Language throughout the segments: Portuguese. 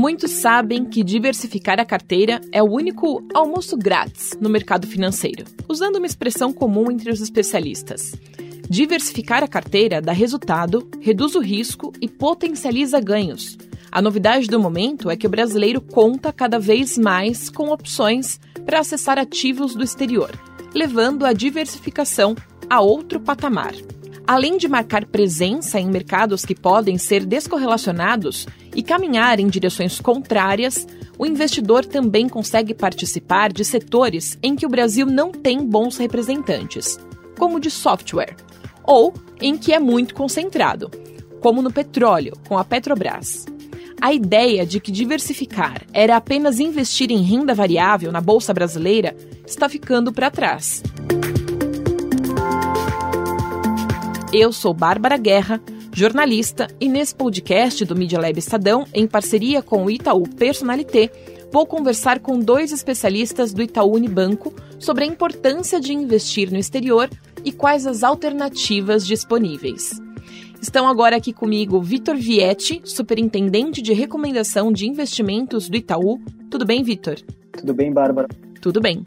Muitos sabem que diversificar a carteira é o único almoço grátis no mercado financeiro, usando uma expressão comum entre os especialistas. Diversificar a carteira dá resultado, reduz o risco e potencializa ganhos. A novidade do momento é que o brasileiro conta cada vez mais com opções para acessar ativos do exterior, levando a diversificação a outro patamar. Além de marcar presença em mercados que podem ser descorrelacionados e caminhar em direções contrárias, o investidor também consegue participar de setores em que o Brasil não tem bons representantes, como de software, ou em que é muito concentrado, como no petróleo, com a Petrobras. A ideia de que diversificar era apenas investir em renda variável na bolsa brasileira está ficando para trás. Eu sou Bárbara Guerra, jornalista, e nesse podcast do Media Lab Estadão, em parceria com o Itaú Personalité, vou conversar com dois especialistas do Itaú Unibanco sobre a importância de investir no exterior e quais as alternativas disponíveis. Estão agora aqui comigo Vitor Vietti, superintendente de recomendação de investimentos do Itaú. Tudo bem, Vitor? Tudo bem, Bárbara. Tudo bem.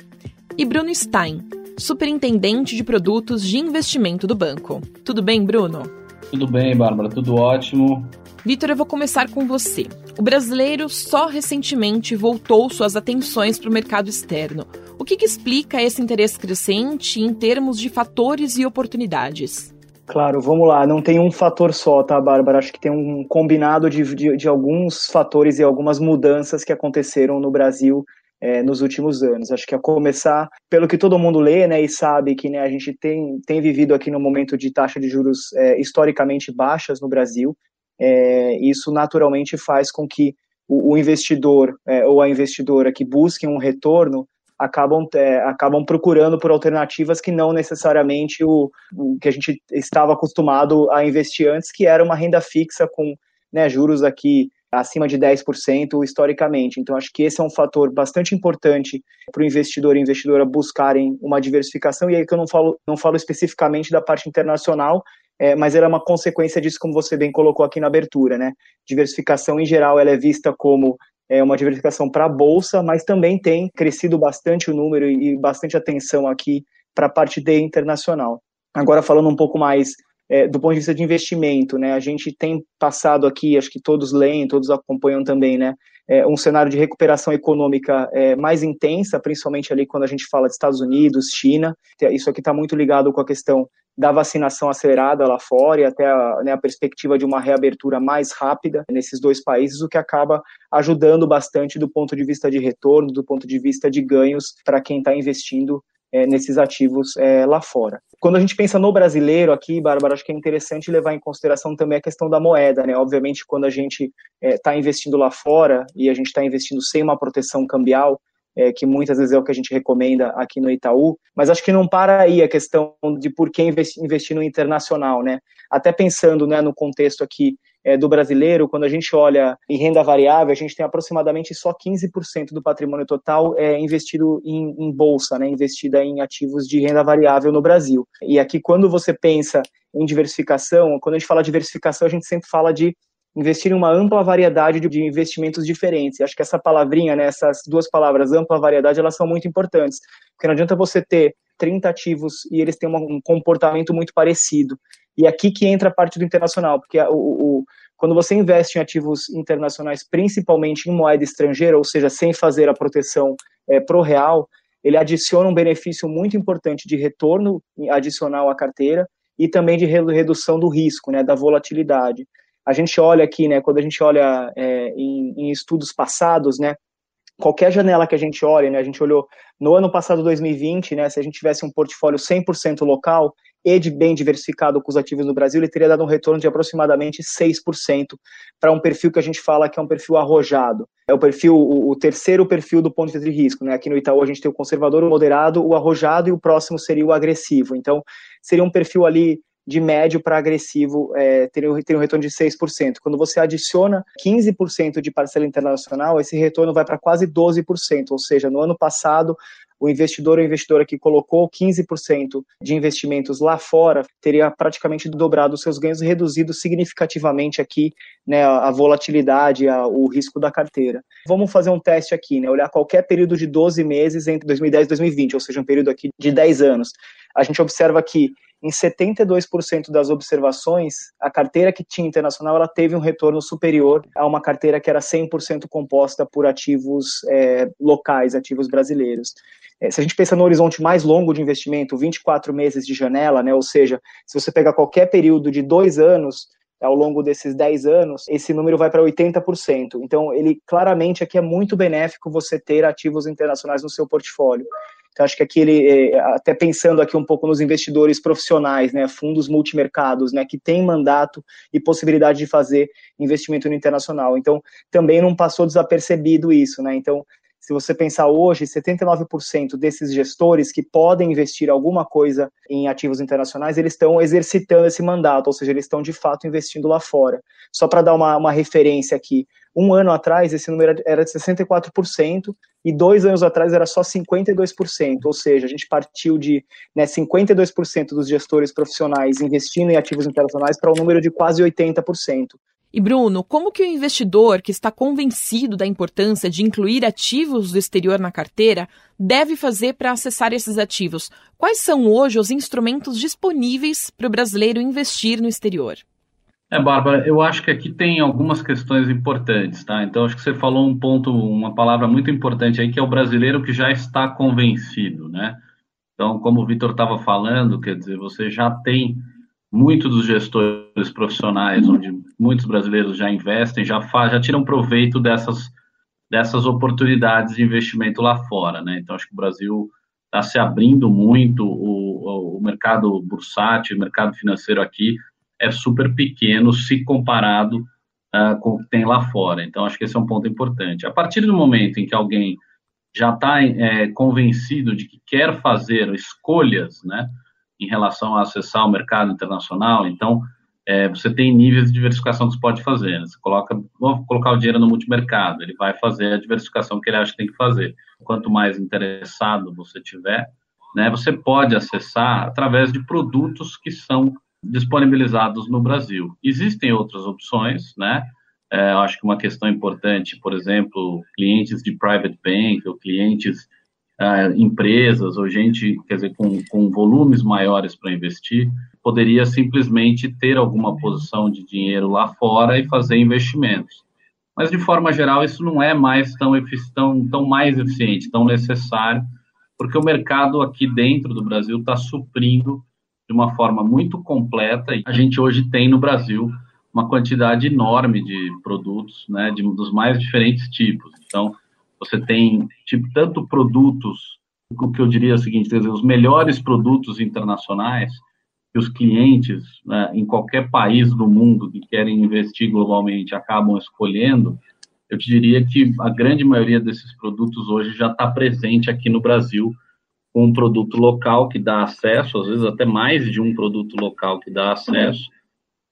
E Bruno Stein, superintendente de produtos de investimento do banco. Tudo bem, Bruno? Tudo bem, Bárbara, tudo ótimo. Vitor, eu vou começar com você. O brasileiro só recentemente voltou suas atenções para o mercado externo. O que, que explica esse interesse crescente em termos de fatores e oportunidades? Claro, vamos lá. Não tem um fator só, tá, Bárbara? Acho que tem um combinado de, de, de alguns fatores e algumas mudanças que aconteceram no Brasil é, nos últimos anos. Acho que a começar pelo que todo mundo lê né, e sabe que né, a gente tem, tem vivido aqui no momento de taxa de juros é, historicamente baixas no Brasil. É, isso naturalmente faz com que o, o investidor ou a investidora que busquem um retorno acabam, acabam procurando por alternativas que não necessariamente o, o, que a gente estava acostumado a investir antes, que era uma renda fixa com né, juros aqui acima de 10% historicamente. Então, acho que esse é um fator bastante importante para o investidor e investidora buscarem uma diversificação. E aí que eu não falo, não falo especificamente da parte internacional, é, mas ela é uma consequência disso, como você bem colocou aqui na abertura. Né? Diversificação, em geral, ela é vista como é, uma diversificação para a Bolsa, mas também tem crescido bastante o número e bastante atenção aqui para a parte de internacional. Agora, falando um pouco mais é, do ponto de vista de investimento, né? A gente tem passado aqui, acho que todos leem, todos acompanham também, né? É, um cenário de recuperação econômica é, mais intensa, principalmente ali quando a gente fala de Estados Unidos, China. Isso aqui está muito ligado com a questão da vacinação acelerada lá fora e até a, né, a, perspectiva de uma reabertura mais rápida nesses dois países, o que acaba ajudando bastante do ponto de vista de retorno, do ponto de vista de ganhos para quem está investindo é, nesses ativos é, lá fora. Quando a gente pensa no brasileiro aqui, Bárbara, acho que é interessante levar em consideração também a questão da moeda, né? Obviamente, quando a gente está é, investindo lá fora e a gente está investindo sem uma proteção cambial, é, que muitas vezes é o que a gente recomenda aqui no Itaú, mas acho que não para aí a questão de por que investir, no internacional, né? Até pensando né, no contexto aqui é, do brasileiro, quando a gente olha em renda variável, a gente tem aproximadamente só 15% do patrimônio total é, investido em, em, bolsa, né, investida em ativos de renda variável no Brasil. E aqui, quando você pensa em diversificação, quando a gente fala diversificação, a gente sempre fala de investir em uma ampla variedade de investimentos diferentes. Acho que essa palavrinha, né, essas duas palavras, ampla variedade, elas são muito importantes, porque não adianta você ter 30 ativos e eles têm um comportamento muito parecido. E aqui que entra a parte do internacional, porque o, o, quando você investe em ativos internacionais, principalmente em moeda estrangeira, ou seja, sem fazer a proteção é, pro real, ele adiciona um benefício muito importante de retorno adicional à carteira e também de redução do risco, né, da volatilidade. A gente olha aqui, né, quando a gente olha é, em, em, estudos passados, né, qualquer janela que a gente olhe, né, a gente olhou no ano passado, 2020, né, se a gente tivesse um portfólio 100% local, e de bem diversificado com os ativos no Brasil, ele teria dado um retorno de aproximadamente 6% para um perfil que a gente fala que é um perfil arrojado. É o perfil, o, o, terceiro perfil do ponto de risco. Né? Aqui no Itaú a gente tem o conservador, o moderado, o arrojado e o próximo seria o agressivo. Então, seria um perfil ali de médio para agressivo é, teria, teria um retorno de 6%. Quando você adiciona 15% de parcela internacional, esse retorno vai para quase 12%, ou seja, no ano passado o investidor ou investidora que colocou 15% de investimentos lá fora teria praticamente dobrado os seus ganhos, reduzido significativamente aqui né, a volatilidade, a, o risco da carteira. Vamos fazer um teste aqui, né, olhar qualquer período de 12 meses entre 2010 e 2020, ou seja, um período aqui de 10 anos. A gente observa que em 72% das observações, a carteira que tinha internacional ela teve um retorno superior a uma carteira que era 100% composta por ativos é, locais, ativos brasileiros. É, se a gente pensa no horizonte mais longo de investimento, 24 meses de janela, né, ou seja, se você pegar qualquer período de dois anos, ao longo desses 10 anos, esse número vai para 80%. Então, ele claramente aqui é muito benéfico você ter ativos internacionais no seu portfólio. Então, acho que aqui ele, é, até pensando aqui um pouco nos investidores profissionais, né, fundos multimercados, né, que têm mandato e possibilidade de fazer investimento no internacional. Então, também não passou desapercebido isso, né? Então, se você pensar hoje, 79% desses gestores que podem investir alguma coisa em ativos internacionais, eles estão exercitando esse mandato, ou seja, eles estão de fato investindo lá fora. Só para dar uma, uma referência aqui, um ano atrás esse número era de 64% e dois anos atrás era só 52%, ou seja, a gente partiu de né, 52% dos gestores profissionais investindo em ativos internacionais para um número de quase 80%. E Bruno, como que o investidor que está convencido da importância de incluir ativos do exterior na carteira deve fazer para acessar esses ativos? Quais são hoje os instrumentos disponíveis para o brasileiro investir no exterior? É, Bárbara, eu acho que aqui tem algumas questões importantes, tá? Então, acho que você falou um ponto, uma palavra muito importante aí, que é o brasileiro que já está convencido, né? Então, como o Vitor estava falando, quer dizer, você já tem muitos dos gestores profissionais, onde muitos brasileiros já investem, já, faz, já tiram proveito dessas, dessas oportunidades de investimento lá fora, né? Então, acho que o Brasil está se abrindo muito, o, o mercado bursátil, o mercado financeiro aqui é super pequeno se comparado uh, com o que tem lá fora. Então, acho que esse é um ponto importante. A partir do momento em que alguém já está é, convencido de que quer fazer escolhas, né? em relação a acessar o mercado internacional. Então, é, você tem níveis de diversificação que você pode fazer. Né? Você coloca, vou colocar o dinheiro no multimercado, ele vai fazer a diversificação que ele acha que tem que fazer. Quanto mais interessado você tiver, né, você pode acessar através de produtos que são disponibilizados no Brasil. Existem outras opções, né? É, acho que uma questão importante, por exemplo, clientes de private bank ou clientes uh, empresas ou gente, quer dizer, com, com volumes maiores para investir, poderia simplesmente ter alguma posição de dinheiro lá fora e fazer investimentos. Mas, de forma geral, isso não é mais tão, tão, tão mais eficiente, tão necessário, porque o mercado aqui dentro do Brasil está suprindo de uma forma muito completa. A gente hoje tem no Brasil uma quantidade enorme de produtos, né, de, dos mais diferentes tipos. Então, você tem tipo, tanto produtos, o que eu diria é o seguinte, dizer, os melhores produtos internacionais que os clientes né, em qualquer país do mundo que querem investir globalmente acabam escolhendo, eu te diria que a grande maioria desses produtos hoje já está presente aqui no Brasil com um produto local que dá acesso, às vezes até mais de um produto local que dá acesso,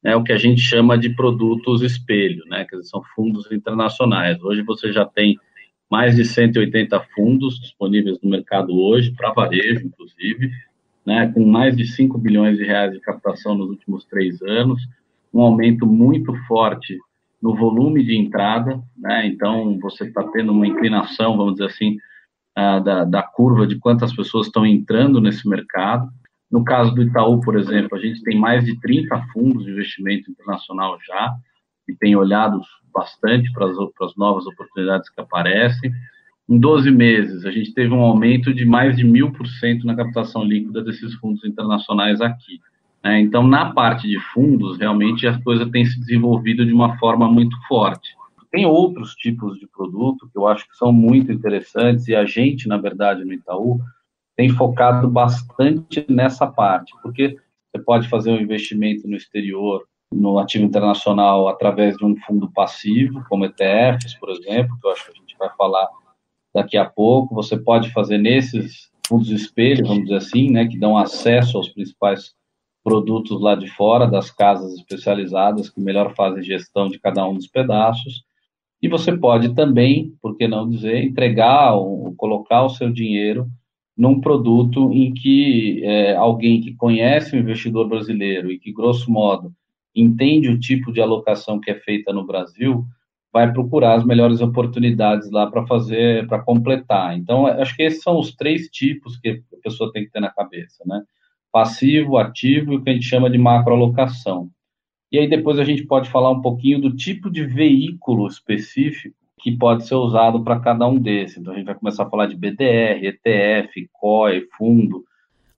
é o que a gente chama de produtos espelho, né, que são fundos internacionais. Hoje você já tem mais de 180 fundos disponíveis no mercado hoje, para varejo, inclusive, né, com mais de 5 bilhões de reais de captação nos últimos três anos, um aumento muito forte no volume de entrada, né, então você está tendo uma inclinação, vamos dizer assim, uh, da, da curva de quantas pessoas estão entrando nesse mercado. No caso do Itaú, por exemplo, a gente tem mais de 30 fundos de investimento internacional já, e tem olhado bastante para as novas oportunidades que aparecem. Em 12 meses, a gente teve um aumento de mais de mil por cento na captação líquida desses fundos internacionais aqui. Né? Então, na parte de fundos, realmente a coisa tem se desenvolvido de uma forma muito forte. Tem outros tipos de produto que eu acho que são muito interessantes e a gente, na verdade, no Itaú, tem focado bastante nessa parte, porque você pode fazer um investimento no exterior no ativo internacional através de um fundo passivo, como ETFs, por exemplo, que eu acho que a gente vai falar daqui a pouco. Você pode fazer nesses fundos espelho, vamos dizer assim, né, que dão acesso aos principais produtos lá de fora, das casas especializadas que melhor fazem gestão de cada um dos pedaços. E você pode também, por que não dizer, entregar ou colocar o seu dinheiro num produto em que é, alguém que conhece o investidor brasileiro e que, grosso modo, entende o tipo de alocação que é feita no Brasil, vai procurar as melhores oportunidades lá para fazer, para completar. Então, acho que esses são os três tipos que a pessoa tem que ter na cabeça, né? Passivo, ativo e o que a gente chama de macroalocação. E aí depois a gente pode falar um pouquinho do tipo de veículo específico que pode ser usado para cada um desses. Então a gente vai começar a falar de BDR, ETF, COI, fundo.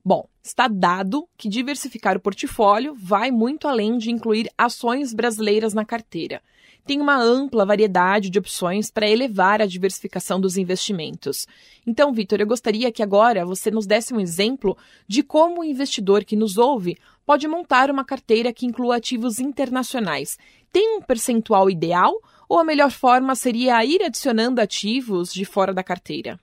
Bom, está dado que diversificar o portfólio vai muito além de incluir ações brasileiras na carteira tem uma ampla variedade de opções para elevar a diversificação dos investimentos. Então, Vitor, eu gostaria que agora você nos desse um exemplo de como o investidor que nos ouve pode montar uma carteira que inclua ativos internacionais. Tem um percentual ideal ou a melhor forma seria ir adicionando ativos de fora da carteira?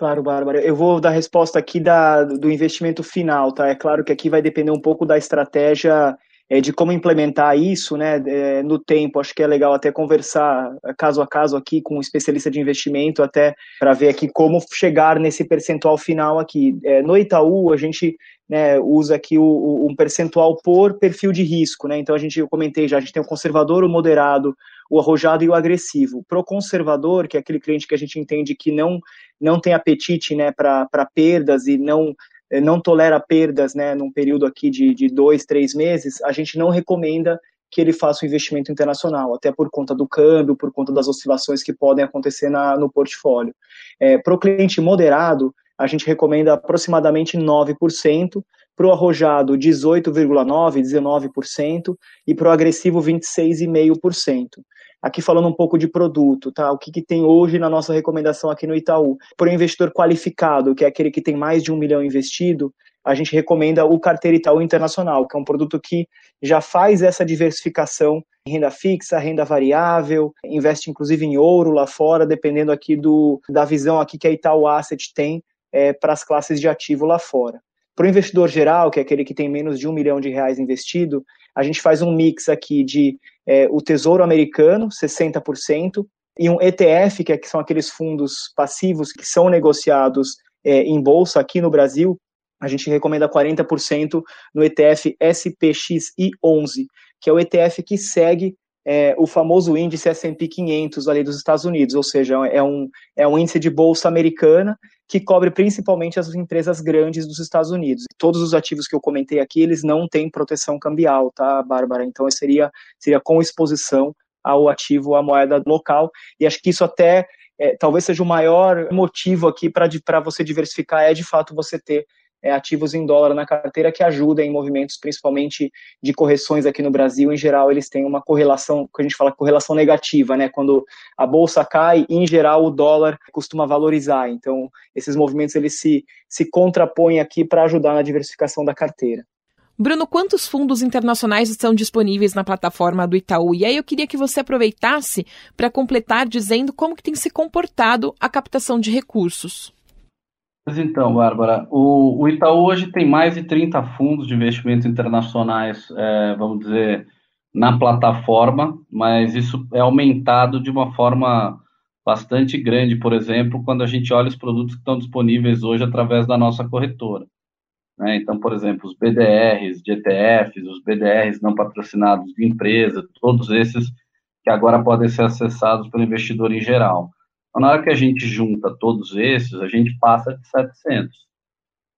Claro, Bárbara. Eu vou dar resposta aqui da, do investimento final, tá? É claro que aqui vai depender um pouco da estratégia é, de como implementar isso né, é, no tempo. Acho que é legal até conversar caso a caso aqui com um especialista de investimento, até para ver aqui como chegar nesse percentual final aqui. É, no Itaú, a gente né, usa aqui o, o, um percentual por perfil de risco. Né? Então, a gente, eu comentei já, a gente tem o conservador, o moderado, o arrojado e o agressivo. Para o conservador, que é aquele cliente que a gente entende que não, não tem apetite né, para perdas e não é, não tolera perdas né, num período aqui de, de dois, três meses, a gente não recomenda que ele faça o um investimento internacional, até por conta do câmbio, por conta das oscilações que podem acontecer na, no portfólio. É, para o cliente moderado, a gente recomenda aproximadamente 9%, para o arrojado 18,9%, 19% e para o agressivo 26,5%. Aqui falando um pouco de produto, tá? O que, que tem hoje na nossa recomendação aqui no Itaú? Para o investidor qualificado, que é aquele que tem mais de um milhão investido, a gente recomenda o Carteira Itaú Internacional, que é um produto que já faz essa diversificação em renda fixa, renda variável, investe inclusive em ouro lá fora, dependendo aqui do, da visão aqui que a Itaú Asset tem é, para as classes de ativo lá fora. Para o investidor geral, que é aquele que tem menos de um milhão de reais investido, a gente faz um mix aqui de é, o Tesouro Americano, 60%, e um ETF, que, é, que são aqueles fundos passivos que são negociados é, em bolsa aqui no Brasil, a gente recomenda 40% no ETF SPXI11, que é o ETF que segue é, o famoso índice S&P 500 ali dos Estados Unidos, ou seja, é um, é um índice de bolsa americana que cobre principalmente as empresas grandes dos Estados Unidos. Todos os ativos que eu comentei aqui, eles não têm proteção cambial, tá, Bárbara? Então, seria, seria com exposição ao ativo, à moeda local, e acho que isso até é, talvez seja o maior motivo aqui para você diversificar, é de fato você ter é, ativos em dólar na carteira que ajudam em movimentos, principalmente de correções aqui no Brasil. Em geral, eles têm uma correlação, que a gente fala correlação negativa, né? Quando a bolsa cai, em geral, o dólar costuma valorizar. Então, esses movimentos eles se, se contrapõem aqui para ajudar na diversificação da carteira. Bruno, quantos fundos internacionais estão disponíveis na plataforma do Itaú? E aí eu queria que você aproveitasse para completar dizendo como que tem se comportado a captação de recursos. Pois então, Bárbara, o, o, Itaú hoje tem mais de 30 fundos de investimentos internacionais, é, vamos dizer, na plataforma, mas isso é aumentado de uma forma bastante grande, por exemplo, quando a gente olha os produtos que estão disponíveis hoje através da nossa corretora. Né? Então, por exemplo, os BDRs de ETFs, os BDRs não patrocinados de empresa, todos esses que agora podem ser acessados pelo investidor em geral. Então, na hora que a gente junta todos esses, a gente passa de 700,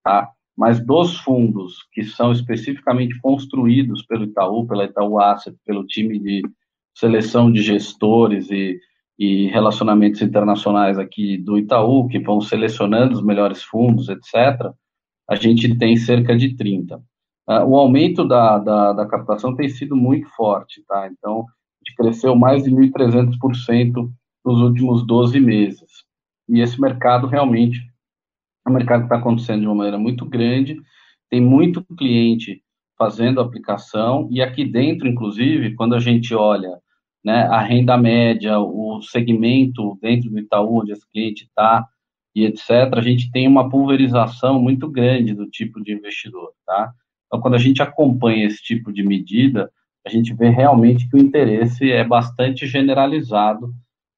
tá? Mas dos fundos que são especificamente construídos pelo Itaú, pela Itaú Asset, pelo time de seleção de gestores e, e relacionamentos internacionais aqui do Itaú, que vão selecionando os melhores fundos, etc., a gente tem cerca de 30. Uh, ah, o aumento da, da, da, captação tem sido muito forte, tá? Então, a gente cresceu mais de 1.300% nos últimos 12 meses. E esse mercado realmente é um mercado que está acontecendo de uma maneira muito grande, tem muito cliente fazendo aplicação, e aqui dentro, inclusive, quando a gente olha né, a renda média, o segmento dentro do Itaú, onde esse cliente está, e etc., a gente tem uma pulverização muito grande do tipo de investidor, tá? Então, quando a gente acompanha esse tipo de medida, a gente vê realmente que o interesse é bastante generalizado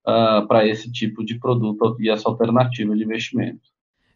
uh, para esse tipo de produto e essa alternativa de investimento.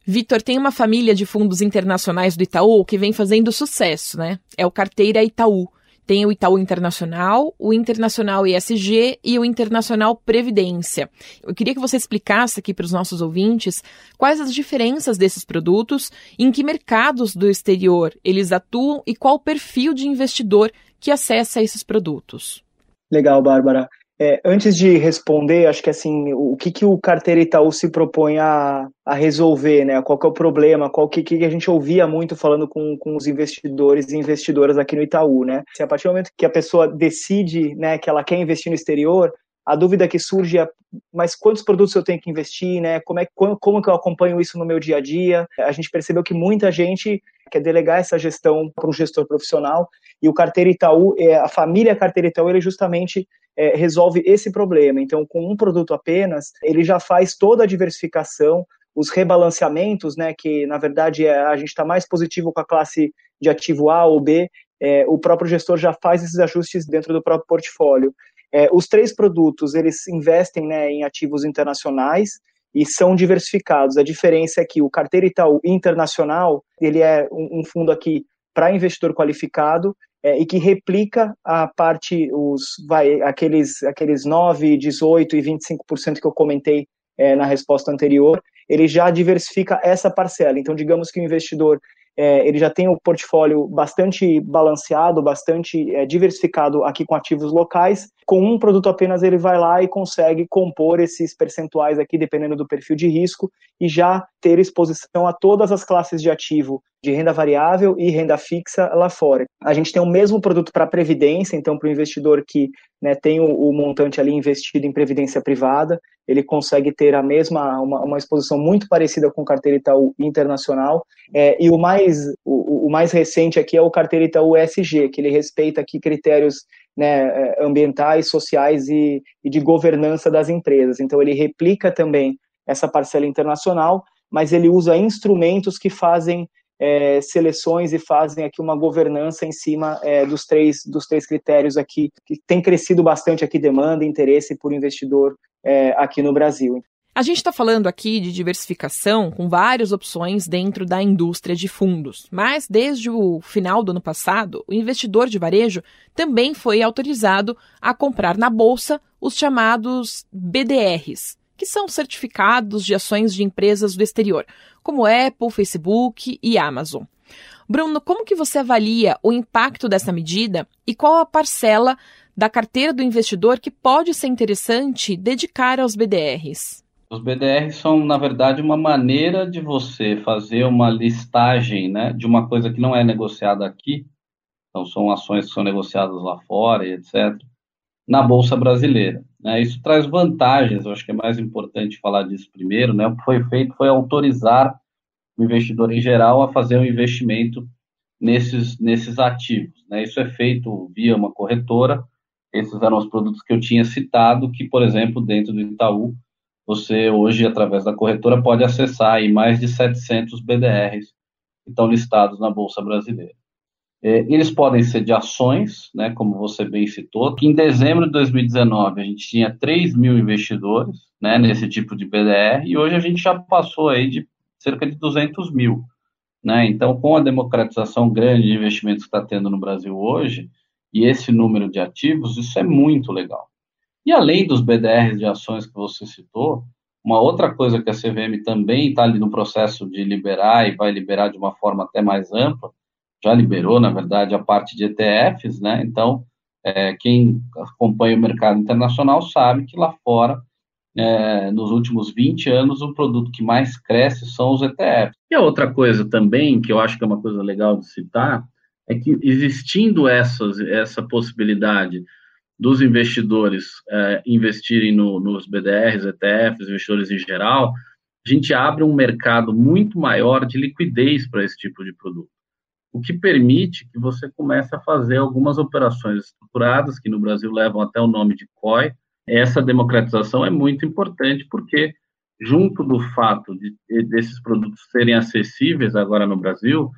Vitor, tem uma família de fundos internacionais do Itaú que vem fazendo sucesso, né? É o Carteira Itaú. Tem o Itaú Internacional, o Internacional ESG e o Internacional Previdência. Eu queria que você explicasse aqui para os nossos ouvintes quais as diferenças desses produtos, em que mercados do exterior eles atuam e qual o perfil de investidor que acessa esses produtos. Legal, Bárbara. É, antes de responder, acho que assim, o que, que o Carteira Itaú se propõe a, a resolver, né? Qual que é o problema? Qual que, que a gente ouvia muito falando com, com os investidores e investidoras aqui no Itaú, né? Se a partir do momento que a pessoa decide, né, que ela quer investir no exterior, a dúvida que surge é, mas quantos produtos eu tenho que investir, né? Como é como, como que eu acompanho isso no meu dia a dia? A gente percebeu que muita gente quer delegar essa gestão para um gestor profissional e o Carteira Itaú, é, a família Carteira Itaú, ele justamente é, resolve esse problema. Então, com um produto apenas, ele já faz toda a diversificação, os rebalanceamentos, né, que na verdade é, a gente está mais positivo com a classe de ativo A ou B, é, o próprio gestor já faz esses ajustes dentro do próprio portfólio. É, os três produtos, eles investem né, em ativos internacionais e são diversificados. A diferença é que o Carteira Itaú Internacional, ele é um, um fundo aqui para investidor qualificado é, e que replica a parte, os, vai, aqueles, aqueles 9, 18 e 25% que eu comentei é, na resposta anterior, ele já diversifica essa parcela. Então, digamos que o investidor é, ele já tem o portfólio bastante balanceado, bastante é, diversificado aqui com ativos locais. Com um produto apenas ele vai lá e consegue compor esses percentuais aqui, dependendo do perfil de risco, e já ter exposição a todas as classes de ativo de renda variável e renda fixa lá fora. A gente tem o mesmo produto para previdência, então para o investidor que né, tem o, o, montante ali investido em previdência privada, ele consegue ter a mesma, uma, uma exposição muito parecida com carteira Itaú Internacional, é, e o mais, o, o, mais recente aqui é o carteira Itaú ESG, que ele respeita aqui critérios né, é, ambientais, sociais e, e de governança das empresas. Então ele replica também essa parcela internacional, mas ele usa instrumentos que fazem é, seleções e fazem aqui uma governança em cima é, dos, três, dos três critérios aqui, que tem crescido bastante aqui demanda interesse por investidor é, aqui no Brasil. A gente está falando aqui de diversificação com várias opções dentro da indústria de fundos, mas desde o final do ano passado, o investidor de varejo também foi autorizado a comprar na bolsa os chamados BDRs, que são certificados de ações de empresas do exterior, como Apple, Facebook e Amazon. Bruno, como que você avalia o impacto dessa medida e qual a parcela da carteira do investidor que pode ser interessante dedicar aos BDRs? Os BDRs são, na verdade, uma maneira de você fazer uma listagem né, de uma coisa que não é negociada aqui, então são ações que são negociadas lá fora e etc., na Bolsa Brasileira. Né? Isso traz vantagens, eu acho que é mais importante falar disso primeiro. Né? O que foi feito foi autorizar o investidor em geral a fazer um investimento nesses, nesses ativos. Né? Isso é feito via uma corretora. Esses eram os produtos que eu tinha citado, que, por exemplo, dentro do Itaú, você hoje, através da corretora, pode acessar aí mais de 700 BDRs que estão listados na Bolsa Brasileira. É, eles podem ser de ações, né, como você bem citou, que em dezembro de 2019 a gente tinha 3 mil investidores né, nesse tipo de BDR e hoje a gente já passou aí de cerca de 200 mil. Né? Então, com a democratização grande de investimentos que está tendo no Brasil hoje e esse número de ativos, isso é muito legal. E além dos BDRs de ações que você citou, uma outra coisa que a CVM também está ali no processo de liberar e vai liberar de uma forma até mais ampla já liberou, na verdade, a parte de ETFs, né? Então, é, quem acompanha o mercado internacional sabe que lá fora, é, nos últimos 20 anos, o produto que mais cresce são os ETFs. E a outra coisa também, que eu acho que é uma coisa legal de citar, é que existindo essas, essa possibilidade dos investidores é, investirem no, nos BDRs, ETFs, investidores em geral, a gente abre um mercado muito maior de liquidez para esse tipo de produto o que permite que você comece a fazer algumas operações estruturadas, que no Brasil levam até o nome de COI. Essa democratização é muito importante porque, junto do fato de desses produtos serem acessíveis agora no Brasil,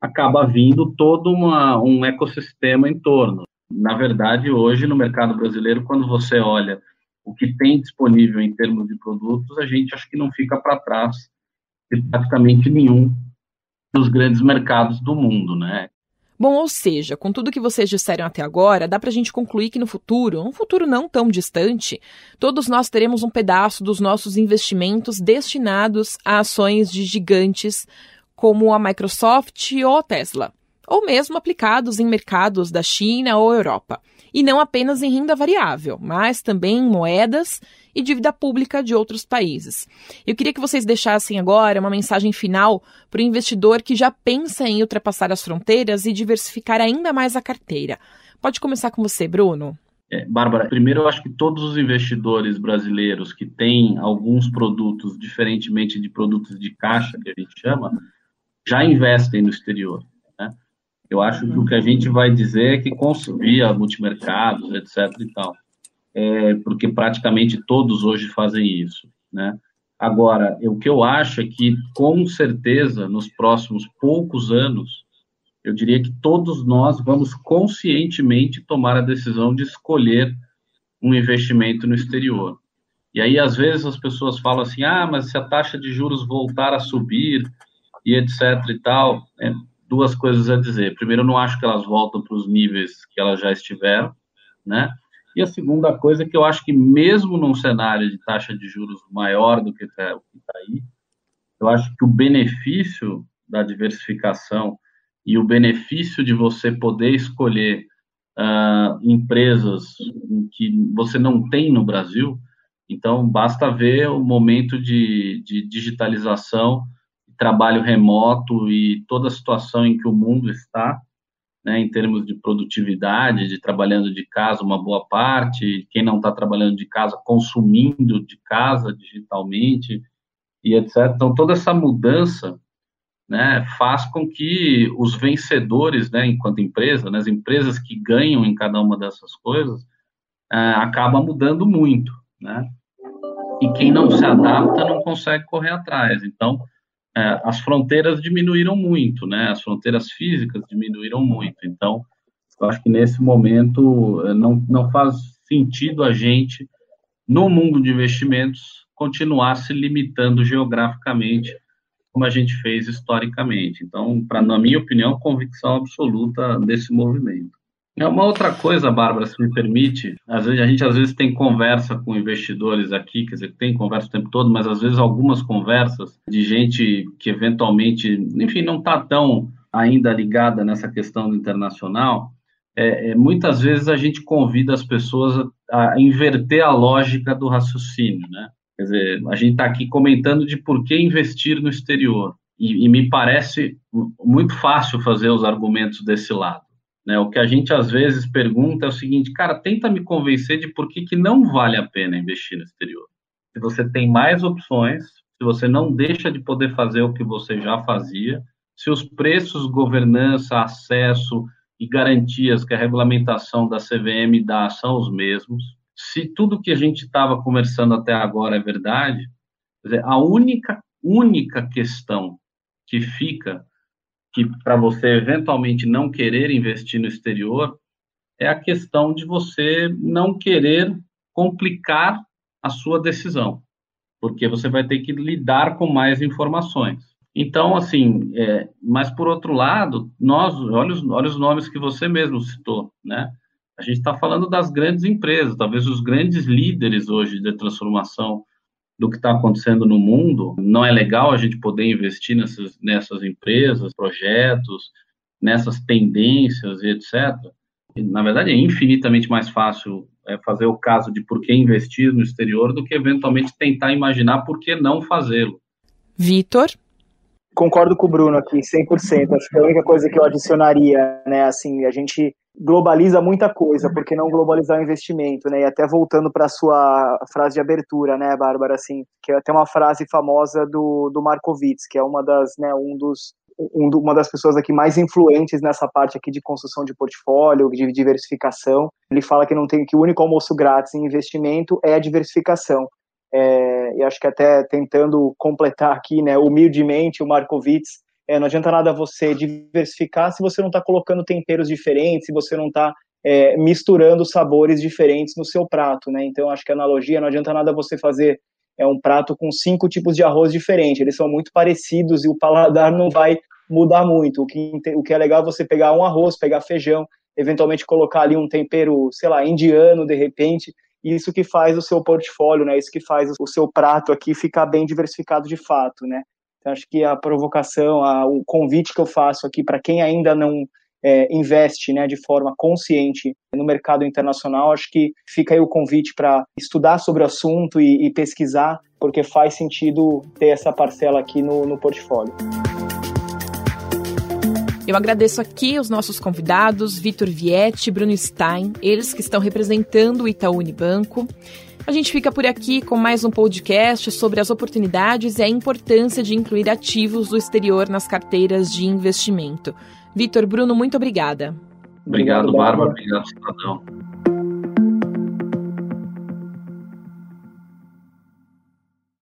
acaba vindo todo uma, um ecossistema em torno. Na verdade, hoje, no mercado brasileiro, quando você olha o que tem disponível em termos de produtos, a gente acho que não fica para trás de praticamente nenhum dos grandes mercados do mundo, né? Bom, ou seja, com tudo que vocês disseram até agora, dá para a gente concluir que no futuro, um futuro não tão distante, todos nós teremos um pedaço dos nossos investimentos destinados a ações de gigantes como a Microsoft ou a Tesla, ou mesmo aplicados em mercados da China ou Europa. E não apenas em renda variável, mas também em moedas e dívida pública de outros países. Eu queria que vocês deixassem agora uma mensagem final para o investidor que já pensa em ultrapassar as fronteiras e diversificar ainda mais a carteira. Pode começar com você, Bruno. É, Bárbara, primeiro eu acho que todos os investidores brasileiros que têm alguns produtos, diferentemente de produtos de caixa, que a gente chama, já investem no exterior. Eu acho que o que a gente vai dizer é que via multimercados, etc. e tal é, porque praticamente todos hoje fazem isso, né? Agora, o que eu acho é que, com certeza, nos próximos poucos anos, eu diria que todos nós vamos conscientemente tomar a decisão de escolher um investimento no exterior. E aí, às vezes, as pessoas falam assim: ah, mas se a taxa de juros voltar a subir e etc e tal, é, duas coisas a dizer. Primeiro, eu não acho que elas voltam para os níveis que elas já estiveram, né? E a segunda coisa é que eu acho que mesmo num cenário de taxa de juros maior do que está tá aí, eu acho que o benefício da diversificação e o benefício de você poder escolher uh, empresas que você não tem no Brasil, então basta ver o momento de, de digitalização, trabalho remoto e toda a situação em que o mundo está, né, em termos de produtividade, de trabalhando de casa uma boa parte, quem não está trabalhando de casa consumindo de casa digitalmente e etc. Então toda essa mudança, né, faz com que os vencedores, né, enquanto empresa, né, as empresas que ganham em cada uma dessas coisas, é, acaba mudando muito, né? E quem não se adapta não consegue correr atrás. Então as fronteiras diminuíram muito, né? As fronteiras físicas diminuíram muito. Então, eu acho que nesse momento é, não, não faz sentido a gente, no mundo de investimentos, continuar se limitando geograficamente, como a gente fez historicamente. Então, para na minha opinião, convicção absoluta desse movimento. É uma outra coisa, Bárbara, se me permite, às vezes, a gente às vezes tem conversa com investidores aqui, quer dizer, tem conversa o tempo todo, mas às vezes algumas conversas de gente que eventualmente, enfim, não está tão ainda ligada nessa questão internacional, é, é, muitas vezes a gente convida as pessoas a, a inverter a lógica do raciocínio, né? Quer dizer, a gente está aqui comentando de por que investir no exterior. E, e, me parece muito fácil fazer os argumentos desse lado. Né? O que a gente às vezes pergunta é o seguinte, cara, tenta me convencer de por que, que não vale a pena investir no exterior. Se você tem mais opções, se você não deixa de poder fazer o que você já fazia, se os preços, governança, acesso e garantias que a regulamentação da CVM dá são os mesmos, se tudo que a gente estava conversando até agora é verdade, a única, única questão que fica que para você eventualmente não querer investir no exterior é a questão de você não querer complicar a sua decisão, porque você vai ter que lidar com mais informações. Então, assim, é, mas por outro lado, nós, olha os, olha os nomes que você mesmo citou, né? A gente está falando das grandes empresas, talvez os grandes líderes hoje de transformação do que está acontecendo no mundo, não é legal a gente poder investir nessas, nessas empresas, projetos, nessas tendências e etc. Na verdade, é infinitamente mais fácil é, fazer o caso de por que investir no exterior do que eventualmente tentar imaginar por que não fazê-lo. Vitor? Concordo com o Bruno aqui, 100%. Acho que a única coisa que eu adicionaria, né, assim, a gente globaliza muita coisa, porque não globalizar o investimento, né? E até voltando para a sua frase de abertura, né, Bárbara, assim, que é até uma frase famosa do, do Markowitz, que é uma das, né, um dos um, uma das pessoas aqui mais influentes nessa parte aqui de construção de portfólio, de diversificação. Ele fala que não tem que o único almoço grátis em investimento é a diversificação. É, e acho que até tentando completar aqui, né, humildemente, o Markowitz é, não adianta nada você diversificar se você não está colocando temperos diferentes, se você não está é, misturando sabores diferentes no seu prato, né? Então, acho que a analogia não adianta nada você fazer é um prato com cinco tipos de arroz diferentes. Eles são muito parecidos e o paladar não vai mudar muito. O que, o que é legal é você pegar um arroz, pegar feijão, eventualmente colocar ali um tempero, sei lá, indiano de repente. Isso que faz o seu portfólio, né? Isso que faz o seu prato aqui ficar bem diversificado de fato, né? Então, acho que a provocação, a, o convite que eu faço aqui para quem ainda não é, investe né, de forma consciente no mercado internacional, acho que fica aí o convite para estudar sobre o assunto e, e, pesquisar, porque faz sentido ter essa parcela aqui no, no portfólio. Eu agradeço aqui os nossos convidados, Vitor Vietti Bruno Stein, eles que estão representando o Itaú Unibanco. A gente fica por aqui com mais um podcast sobre as oportunidades e a importância de incluir ativos do exterior nas carteiras de investimento. Vitor, Bruno, muito obrigada. Obrigado, Bárbara. Obrigado, cidadão.